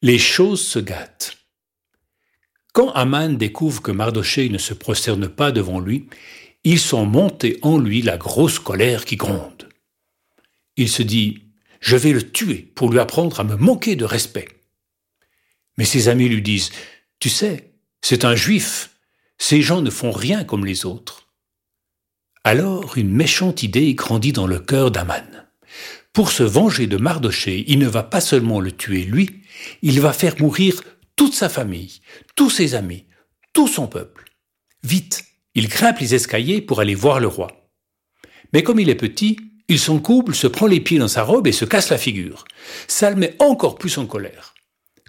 Les choses se gâtent. Quand Aman découvre que Mardoché ne se prosterne pas devant lui, il sent monter en lui la grosse colère qui gronde. Il se dit Je vais le tuer pour lui apprendre à me manquer de respect. Mais ses amis lui disent Tu sais, c'est un juif, ces gens ne font rien comme les autres. Alors une méchante idée grandit dans le cœur d'Aman. Pour se venger de Mardoché, il ne va pas seulement le tuer lui, il va faire mourir toute sa famille, tous ses amis, tout son peuple. Vite, il grimpe les escaliers pour aller voir le roi. Mais comme il est petit, il s'encouble, se prend les pieds dans sa robe et se casse la figure. Ça le met encore plus en colère.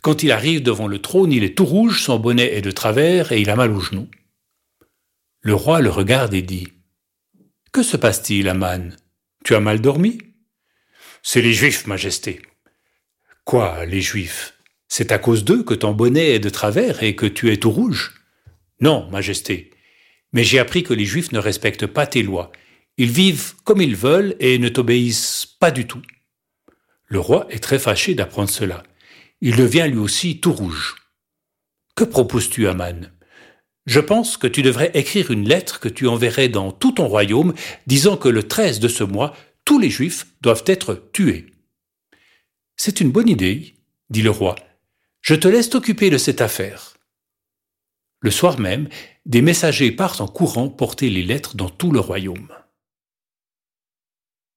Quand il arrive devant le trône, il est tout rouge, son bonnet est de travers et il a mal aux genoux. Le roi le regarde et dit Que se passe-t-il, Aman Tu as mal dormi? C'est les Juifs, Majesté. Quoi, les Juifs? C'est à cause d'eux que ton bonnet est de travers et que tu es tout rouge? Non, Majesté. Mais j'ai appris que les Juifs ne respectent pas tes lois. Ils vivent comme ils veulent et ne t'obéissent pas du tout. Le roi est très fâché d'apprendre cela. Il devient lui aussi tout rouge. Que proposes-tu, Aman? Je pense que tu devrais écrire une lettre que tu enverrais dans tout ton royaume, disant que le 13 de ce mois, tous les Juifs doivent être tués. C'est une bonne idée, dit le roi. Je te laisse t'occuper de cette affaire. Le soir même, des messagers partent en courant porter les lettres dans tout le royaume.